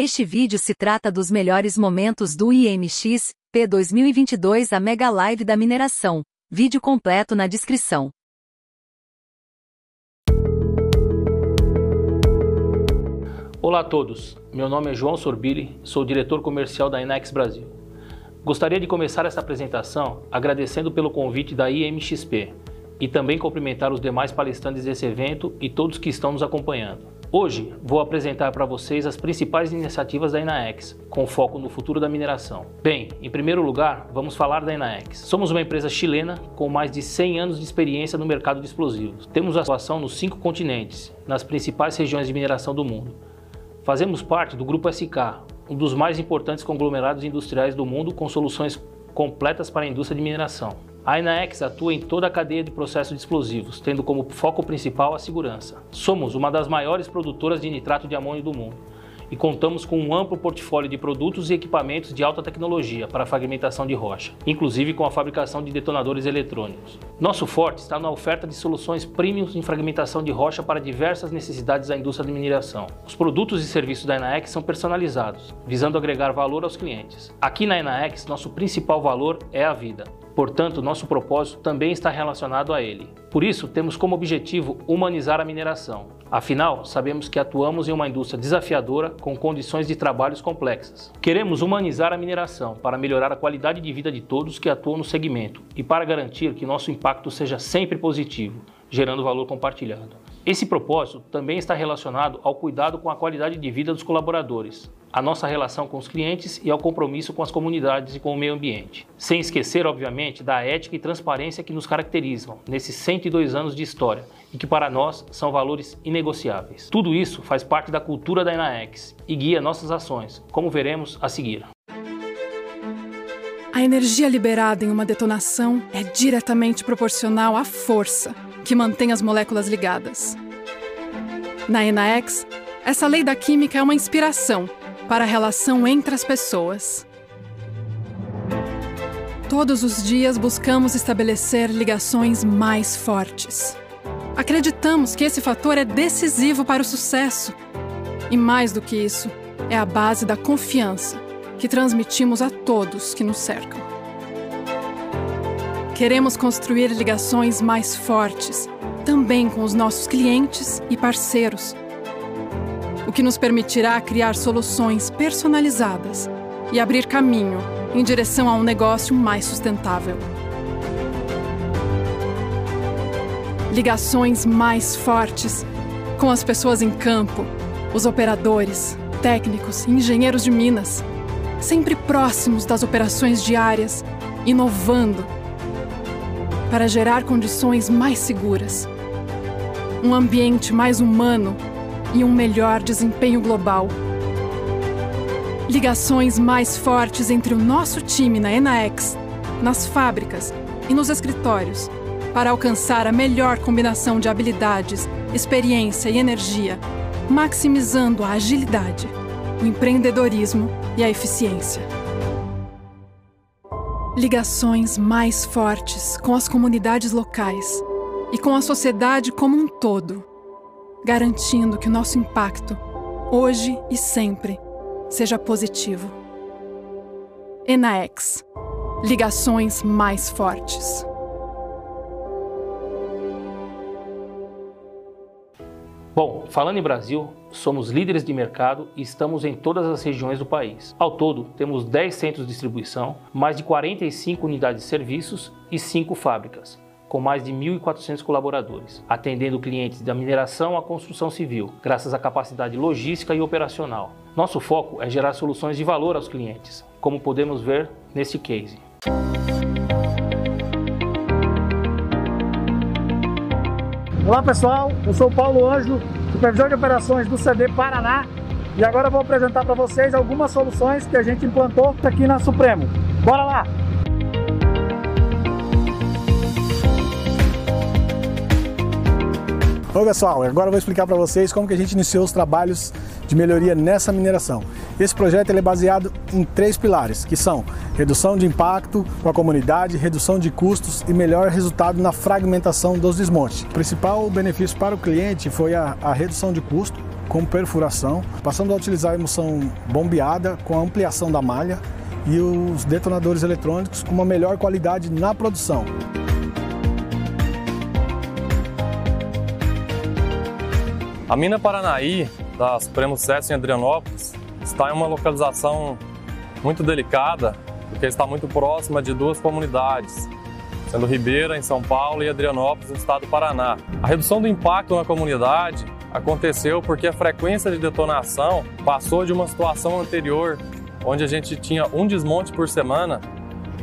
Este vídeo se trata dos melhores momentos do IMX P 2022 a Mega Live da mineração. Vídeo completo na descrição. Olá a todos, meu nome é João Sorbili, sou diretor comercial da Inex Brasil. Gostaria de começar essa apresentação agradecendo pelo convite da IMXP e também cumprimentar os demais palestrantes desse evento e todos que estão nos acompanhando. Hoje vou apresentar para vocês as principais iniciativas da Inaex, com foco no futuro da mineração. Bem, em primeiro lugar, vamos falar da Inaex. Somos uma empresa chilena com mais de 100 anos de experiência no mercado de explosivos. Temos atuação nos cinco continentes, nas principais regiões de mineração do mundo. Fazemos parte do Grupo SK, um dos mais importantes conglomerados industriais do mundo com soluções completas para a indústria de mineração. A Inaex atua em toda a cadeia de processo de explosivos, tendo como foco principal a segurança. Somos uma das maiores produtoras de nitrato de amônio do mundo e contamos com um amplo portfólio de produtos e equipamentos de alta tecnologia para a fragmentação de rocha, inclusive com a fabricação de detonadores eletrônicos. Nosso forte está na oferta de soluções premium em fragmentação de rocha para diversas necessidades da indústria de mineração. Os produtos e serviços da Enaex são personalizados, visando agregar valor aos clientes. Aqui na Enaex, nosso principal valor é a vida. Portanto, nosso propósito também está relacionado a ele. Por isso, temos como objetivo humanizar a mineração. Afinal, sabemos que atuamos em uma indústria desafiadora com condições de trabalhos complexas. Queremos humanizar a mineração para melhorar a qualidade de vida de todos que atuam no segmento e para garantir que nosso impacto seja sempre positivo, gerando valor compartilhado. Esse propósito também está relacionado ao cuidado com a qualidade de vida dos colaboradores, a nossa relação com os clientes e ao compromisso com as comunidades e com o meio ambiente. Sem esquecer, obviamente, da ética e transparência que nos caracterizam nesses 102 anos de história e que para nós são valores inegociáveis. Tudo isso faz parte da cultura da Enaex e guia nossas ações, como veremos a seguir. A energia liberada em uma detonação é diretamente proporcional à força que mantém as moléculas ligadas. Na Enaex, essa lei da química é uma inspiração para a relação entre as pessoas. Todos os dias buscamos estabelecer ligações mais fortes. Acreditamos que esse fator é decisivo para o sucesso. E mais do que isso, é a base da confiança que transmitimos a todos que nos cercam. Queremos construir ligações mais fortes, também com os nossos clientes e parceiros, o que nos permitirá criar soluções personalizadas e abrir caminho em direção a um negócio mais sustentável. Ligações mais fortes com as pessoas em campo, os operadores, técnicos e engenheiros de minas, sempre próximos das operações diárias, inovando para gerar condições mais seguras, um ambiente mais humano e um melhor desempenho global. Ligações mais fortes entre o nosso time na Enaex, nas fábricas e nos escritórios, para alcançar a melhor combinação de habilidades, experiência e energia, maximizando a agilidade, o empreendedorismo e a eficiência ligações mais fortes com as comunidades locais e com a sociedade como um todo, garantindo que o nosso impacto, hoje e sempre, seja positivo. Enaex Ligações mais fortes. Bom, falando em Brasil, somos líderes de mercado e estamos em todas as regiões do país. Ao todo, temos 10 centros de distribuição, mais de 45 unidades de serviços e 5 fábricas, com mais de 1.400 colaboradores, atendendo clientes da mineração à construção civil, graças à capacidade logística e operacional. Nosso foco é gerar soluções de valor aos clientes, como podemos ver nesse case. Olá pessoal, eu sou Paulo Ângelo, supervisor de operações do CD Paraná e agora vou apresentar para vocês algumas soluções que a gente implantou aqui na Supremo. Bora lá! Oi pessoal, agora eu vou explicar para vocês como que a gente iniciou os trabalhos de melhoria nessa mineração. Esse projeto é baseado em três pilares, que são redução de impacto com a comunidade, redução de custos e melhor resultado na fragmentação dos desmontes. O principal benefício para o cliente foi a, a redução de custo com perfuração, passando a utilizar a emulsão bombeada com a ampliação da malha e os detonadores eletrônicos com uma melhor qualidade na produção. A mina Paranaí, da Supremo SES em Adrianópolis, está em uma localização muito delicada, porque está muito próxima de duas comunidades, sendo Ribeira, em São Paulo, e Adrianópolis, no estado do Paraná. A redução do impacto na comunidade aconteceu porque a frequência de detonação passou de uma situação anterior, onde a gente tinha um desmonte por semana,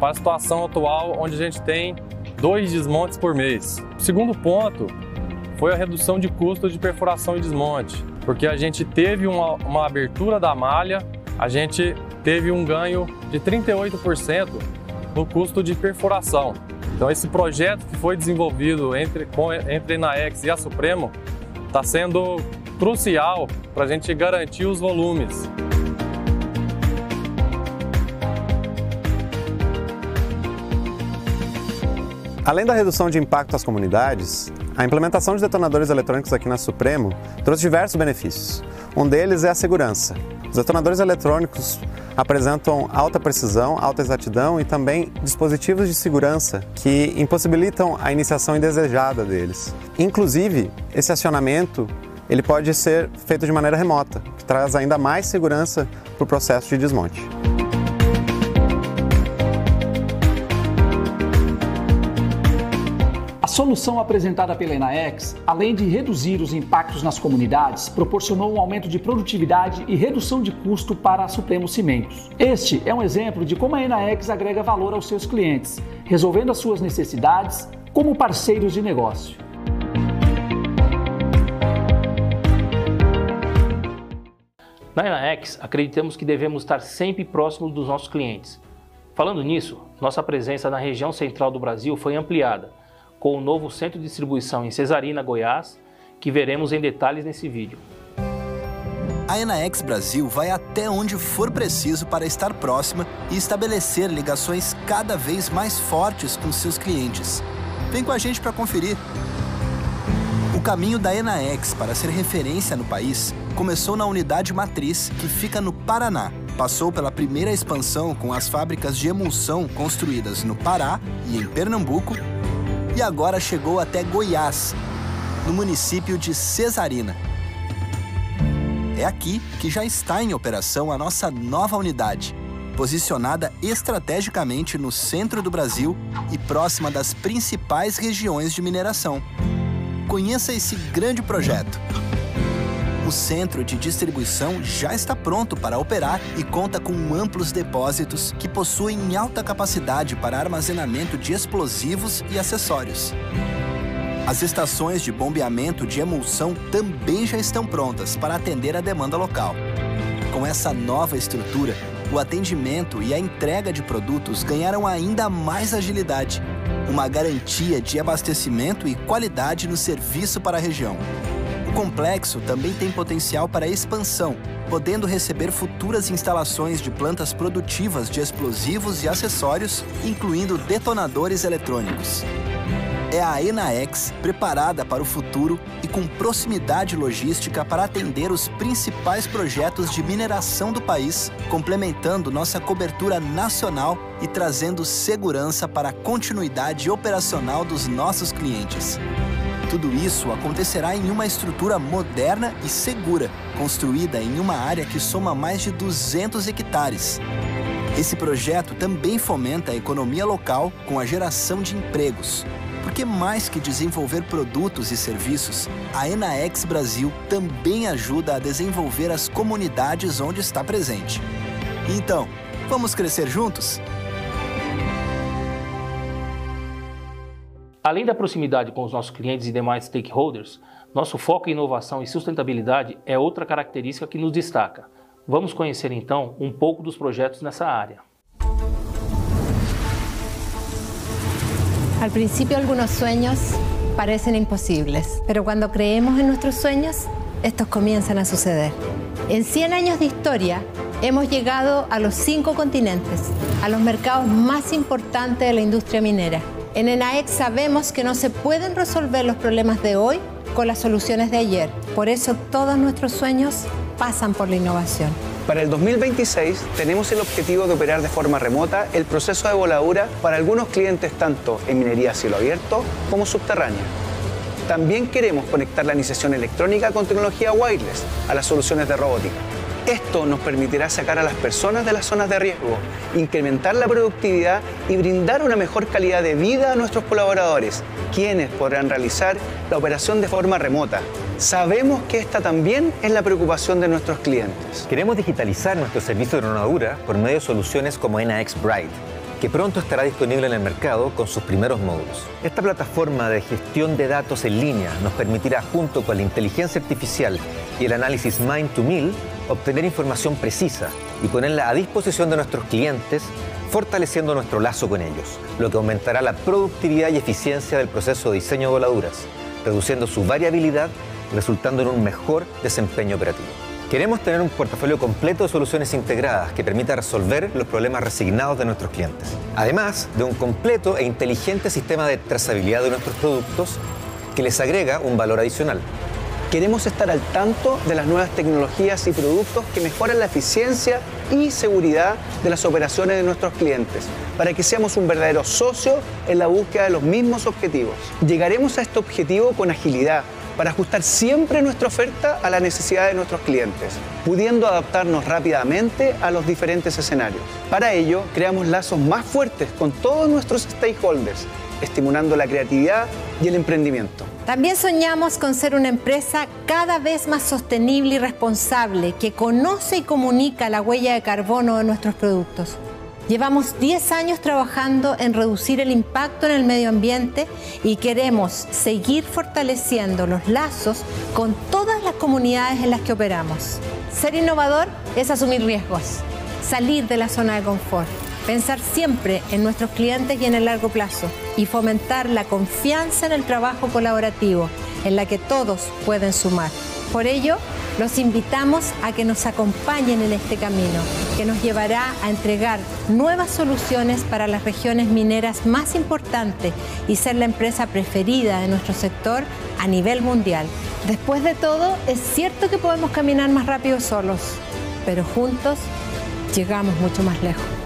para a situação atual, onde a gente tem dois desmontes por mês. O segundo ponto foi a redução de custo de perfuração e desmonte, porque a gente teve uma, uma abertura da malha, a gente teve um ganho de 38% no custo de perfuração. Então esse projeto que foi desenvolvido entre, com, entre a Enaex e a Supremo está sendo crucial para a gente garantir os volumes. Além da redução de impacto às comunidades, a implementação de detonadores eletrônicos aqui na Supremo trouxe diversos benefícios. Um deles é a segurança. Os detonadores eletrônicos apresentam alta precisão, alta exatidão e também dispositivos de segurança que impossibilitam a iniciação indesejada deles. Inclusive, esse acionamento ele pode ser feito de maneira remota, que traz ainda mais segurança para o processo de desmonte. Solução apresentada pela Enaex, além de reduzir os impactos nas comunidades, proporcionou um aumento de produtividade e redução de custo para a Supremo Cimentos. Este é um exemplo de como a Enaex agrega valor aos seus clientes, resolvendo as suas necessidades como parceiros de negócio. Na Enaex, acreditamos que devemos estar sempre próximos dos nossos clientes. Falando nisso, nossa presença na região central do Brasil foi ampliada com o novo centro de distribuição em Cesarina, Goiás, que veremos em detalhes nesse vídeo. A Enaex Brasil vai até onde for preciso para estar próxima e estabelecer ligações cada vez mais fortes com seus clientes. Vem com a gente para conferir. O caminho da Enaex para ser referência no país começou na unidade matriz, que fica no Paraná. Passou pela primeira expansão com as fábricas de emulsão construídas no Pará e em Pernambuco e agora chegou até Goiás, no município de Cesarina. É aqui que já está em operação a nossa nova unidade, posicionada estrategicamente no centro do Brasil e próxima das principais regiões de mineração. Conheça esse grande projeto. O centro de distribuição já está pronto para operar e conta com amplos depósitos que possuem alta capacidade para armazenamento de explosivos e acessórios. As estações de bombeamento de emulsão também já estão prontas para atender a demanda local. Com essa nova estrutura, o atendimento e a entrega de produtos ganharam ainda mais agilidade, uma garantia de abastecimento e qualidade no serviço para a região. Complexo também tem potencial para expansão, podendo receber futuras instalações de plantas produtivas de explosivos e acessórios, incluindo detonadores eletrônicos. É a Enaex preparada para o futuro e com proximidade logística para atender os principais projetos de mineração do país, complementando nossa cobertura nacional e trazendo segurança para a continuidade operacional dos nossos clientes. Tudo isso acontecerá em uma estrutura moderna e segura, construída em uma área que soma mais de 200 hectares. Esse projeto também fomenta a economia local com a geração de empregos. Porque mais que desenvolver produtos e serviços, a Enaex Brasil também ajuda a desenvolver as comunidades onde está presente. Então, vamos crescer juntos? Além da proximidade com os nossos clientes e demais stakeholders, nosso foco em inovação e sustentabilidade é outra característica que nos destaca. Vamos conhecer então um pouco dos projetos nessa área. Al principio algunos sueños parecen imposibles, pero cuando creemos en nuestros sueños, estos comienzan a suceder. En 100 años de historia, hemos llegado a los cinco continentes, a los mercados más importantes de la industria minera. En ENAEX sabemos que no se pueden resolver los problemas de hoy con las soluciones de ayer. Por eso todos nuestros sueños pasan por la innovación. Para el 2026 tenemos el objetivo de operar de forma remota el proceso de voladura para algunos clientes tanto en minería a cielo abierto como subterránea. También queremos conectar la iniciación electrónica con tecnología wireless a las soluciones de robótica. Esto nos permitirá sacar a las personas de las zonas de riesgo, incrementar la productividad y brindar una mejor calidad de vida a nuestros colaboradores, quienes podrán realizar la operación de forma remota. Sabemos que esta también es la preocupación de nuestros clientes. Queremos digitalizar nuestro servicio de dronadura por medio de soluciones como NX Bright, que pronto estará disponible en el mercado con sus primeros módulos. Esta plataforma de gestión de datos en línea nos permitirá, junto con la inteligencia artificial y el análisis Mind to Mill, obtener información precisa y ponerla a disposición de nuestros clientes, fortaleciendo nuestro lazo con ellos, lo que aumentará la productividad y eficiencia del proceso de diseño de voladuras, reduciendo su variabilidad y resultando en un mejor desempeño operativo. Queremos tener un portafolio completo de soluciones integradas que permita resolver los problemas resignados de nuestros clientes. Además de un completo e inteligente sistema de trazabilidad de nuestros productos que les agrega un valor adicional. Queremos estar al tanto de las nuevas tecnologías y productos que mejoran la eficiencia y seguridad de las operaciones de nuestros clientes, para que seamos un verdadero socio en la búsqueda de los mismos objetivos. Llegaremos a este objetivo con agilidad, para ajustar siempre nuestra oferta a la necesidad de nuestros clientes, pudiendo adaptarnos rápidamente a los diferentes escenarios. Para ello, creamos lazos más fuertes con todos nuestros stakeholders, estimulando la creatividad y el emprendimiento. También soñamos con ser una empresa cada vez más sostenible y responsable que conoce y comunica la huella de carbono de nuestros productos. Llevamos 10 años trabajando en reducir el impacto en el medio ambiente y queremos seguir fortaleciendo los lazos con todas las comunidades en las que operamos. Ser innovador es asumir riesgos, salir de la zona de confort, pensar siempre en nuestros clientes y en el largo plazo y fomentar la confianza en el trabajo colaborativo en la que todos pueden sumar. Por ello, los invitamos a que nos acompañen en este camino, que nos llevará a entregar nuevas soluciones para las regiones mineras más importantes y ser la empresa preferida de nuestro sector a nivel mundial. Después de todo, es cierto que podemos caminar más rápido solos, pero juntos llegamos mucho más lejos.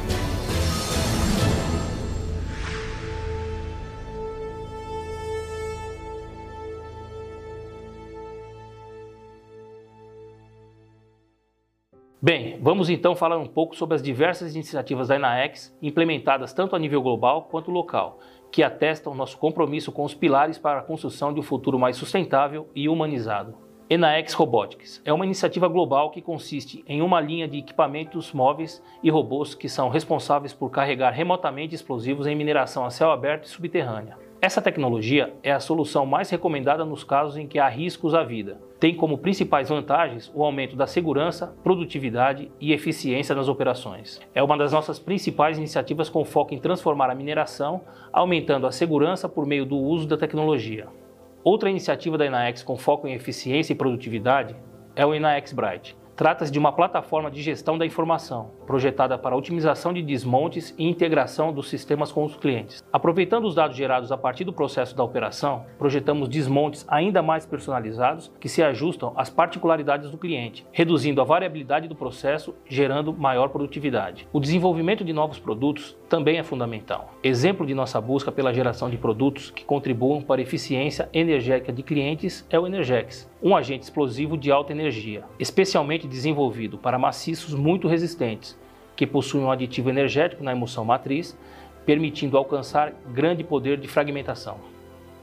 Bem, vamos então falar um pouco sobre as diversas iniciativas da Enaex implementadas tanto a nível global quanto local, que atestam nosso compromisso com os pilares para a construção de um futuro mais sustentável e humanizado. Enaex Robotics é uma iniciativa global que consiste em uma linha de equipamentos móveis e robôs que são responsáveis por carregar remotamente explosivos em mineração a céu aberto e subterrânea. Essa tecnologia é a solução mais recomendada nos casos em que há riscos à vida. Tem como principais vantagens o aumento da segurança, produtividade e eficiência nas operações. É uma das nossas principais iniciativas com foco em transformar a mineração, aumentando a segurança por meio do uso da tecnologia. Outra iniciativa da Enaex com foco em eficiência e produtividade é o Enaex Bright, Trata-se de uma plataforma de gestão da informação, projetada para otimização de desmontes e integração dos sistemas com os clientes. Aproveitando os dados gerados a partir do processo da operação, projetamos desmontes ainda mais personalizados que se ajustam às particularidades do cliente, reduzindo a variabilidade do processo, gerando maior produtividade. O desenvolvimento de novos produtos também é fundamental. Exemplo de nossa busca pela geração de produtos que contribuam para a eficiência energética de clientes é o Energex, um agente explosivo de alta energia, especialmente desenvolvido para maciços muito resistentes, que possuem um aditivo energético na emulsão matriz, permitindo alcançar grande poder de fragmentação.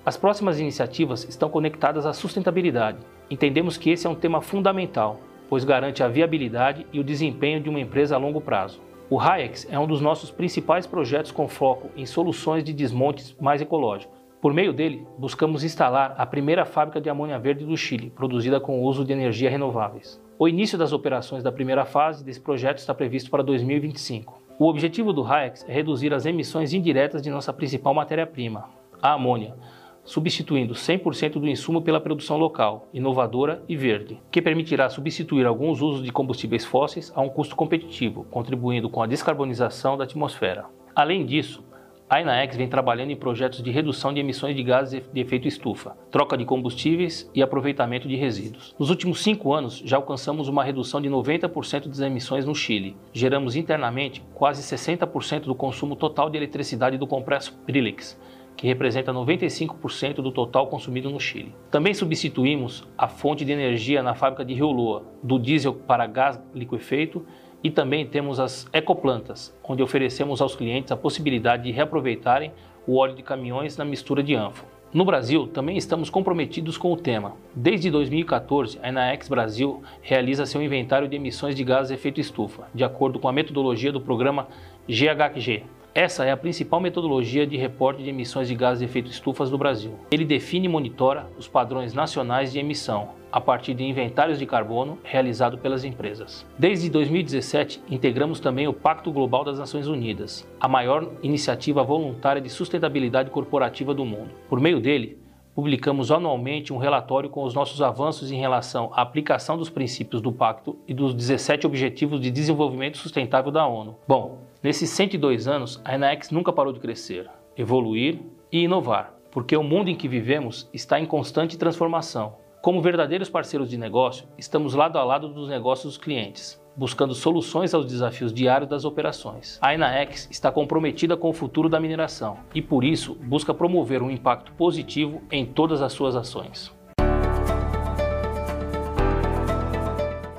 As próximas iniciativas estão conectadas à sustentabilidade. Entendemos que esse é um tema fundamental, pois garante a viabilidade e o desempenho de uma empresa a longo prazo. O Hayek é um dos nossos principais projetos com foco em soluções de desmontes mais ecológicos. Por meio dele, buscamos instalar a primeira fábrica de amônia verde do Chile, produzida com o uso de energias renováveis. O início das operações da primeira fase desse projeto está previsto para 2025. O objetivo do Hayek é reduzir as emissões indiretas de nossa principal matéria-prima, a amônia, substituindo 100% do insumo pela produção local, inovadora e verde, que permitirá substituir alguns usos de combustíveis fósseis a um custo competitivo, contribuindo com a descarbonização da atmosfera. Além disso, A Enaex vem trabalhando em projetos de redução de emissões de gases de efeito estufa, troca de combustíveis e aproveitamento de resíduos. Nos últimos cinco anos, já alcançamos uma redução de 90% das emissões no Chile. Geramos internamente quase 60% do consumo total de eletricidade do complexo Prilix, que representa 95% do total consumido no Chile. Também substituímos a fonte de energia na fábrica de Rio Lua, do diesel para gás liquefeito e também temos as ecoplantas, onde oferecemos aos clientes a possibilidade de reaproveitarem o óleo de caminhões na mistura de ânfora. No Brasil, também estamos comprometidos com o tema. Desde 2014, a Enaex Brasil realiza seu inventário de emissões de gases de efeito estufa, de acordo com a metodologia do programa GHG, essa é a principal metodologia de reporte de emissões de gases de efeito estufas do Brasil. Ele define e monitora os padrões nacionais de emissão a partir de inventários de carbono realizado pelas empresas. Desde 2017, integramos também o Pacto Global das Nações Unidas, a maior iniciativa voluntária de sustentabilidade corporativa do mundo. Por meio dele, publicamos anualmente um relatório com os nossos avanços em relação à aplicação dos princípios do Pacto e dos 17 Objetivos de Desenvolvimento Sustentável da ONU. Bom, nesses 102 anos, a Enaex nunca parou de crescer, evoluir e inovar, porque o mundo em que vivemos está em constante transformação. Como verdadeiros parceiros de negócio, estamos lado a lado dos negócios dos clientes, buscando soluções aos desafios diários das operações. A Enaex está comprometida com o futuro da mineração e, por isso, busca promover um impacto positivo em todas as suas ações.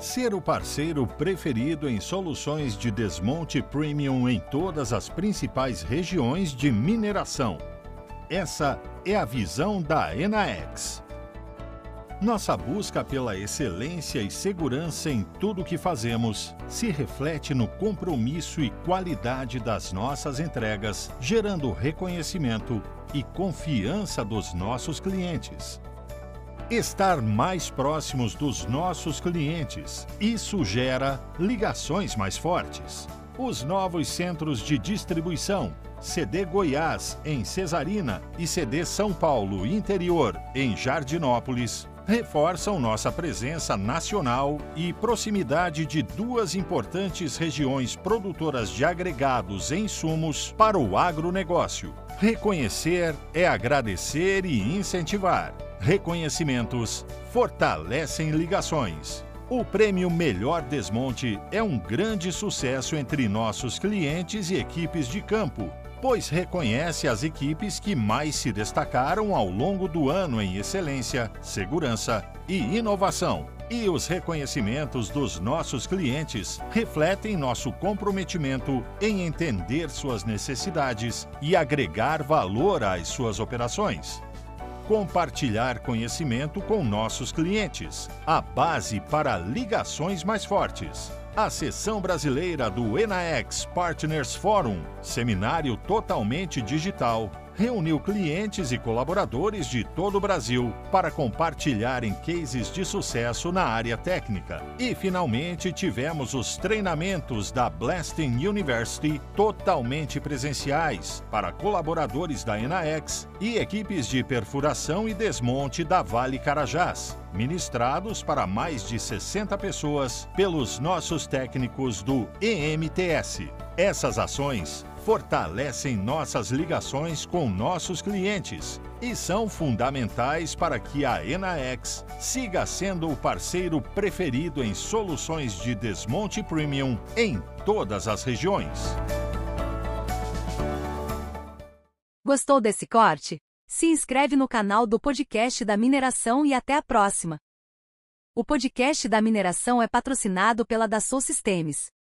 Ser o parceiro preferido em soluções de desmonte premium em todas as principais regiões de mineração. Essa é a visão da Enaex. Nossa busca pela excelência e segurança em tudo o que fazemos se reflete no compromisso e qualidade das nossas entregas, gerando reconhecimento e confiança dos nossos clientes. Estar mais próximos dos nossos clientes, isso gera ligações mais fortes. Os novos centros de distribuição CD Goiás, em Cesarina, e CD São Paulo Interior, em Jardinópolis, reforçam nossa presença nacional e proximidade de duas importantes regiões produtoras de agregados e insumos para o agronegócio. Reconhecer é agradecer e incentivar. Reconhecimentos fortalecem ligações. O prêmio Melhor Desmonte é um grande sucesso entre nossos clientes e equipes de campo pois reconhece as equipes que mais se destacaram ao longo do ano em excelência, segurança e inovação. E os reconhecimentos dos nossos clientes refletem nosso comprometimento em entender suas necessidades e agregar valor às suas operações compartilhar conhecimento com nossos clientes, a base para ligações mais fortes. A seção brasileira do Enaex Partners Forum, seminário totalmente digital reuniu clientes e colaboradores de todo o Brasil para compartilharem cases de sucesso na área técnica. E finalmente tivemos os treinamentos da Blasting University totalmente presenciais para colaboradores da Enaex e equipes de perfuração e desmonte da Vale Carajás, ministrados para mais de 60 pessoas pelos nossos técnicos do EMTS. Essas ações fortalecem nossas ligações com nossos clientes e são fundamentais para que a Enaex siga sendo o parceiro preferido em soluções de desmonte premium em todas as regiões. Gostou desse corte? Se inscreve no canal do podcast da mineração e até a próxima. O podcast da mineração é patrocinado pela Dassault Systems.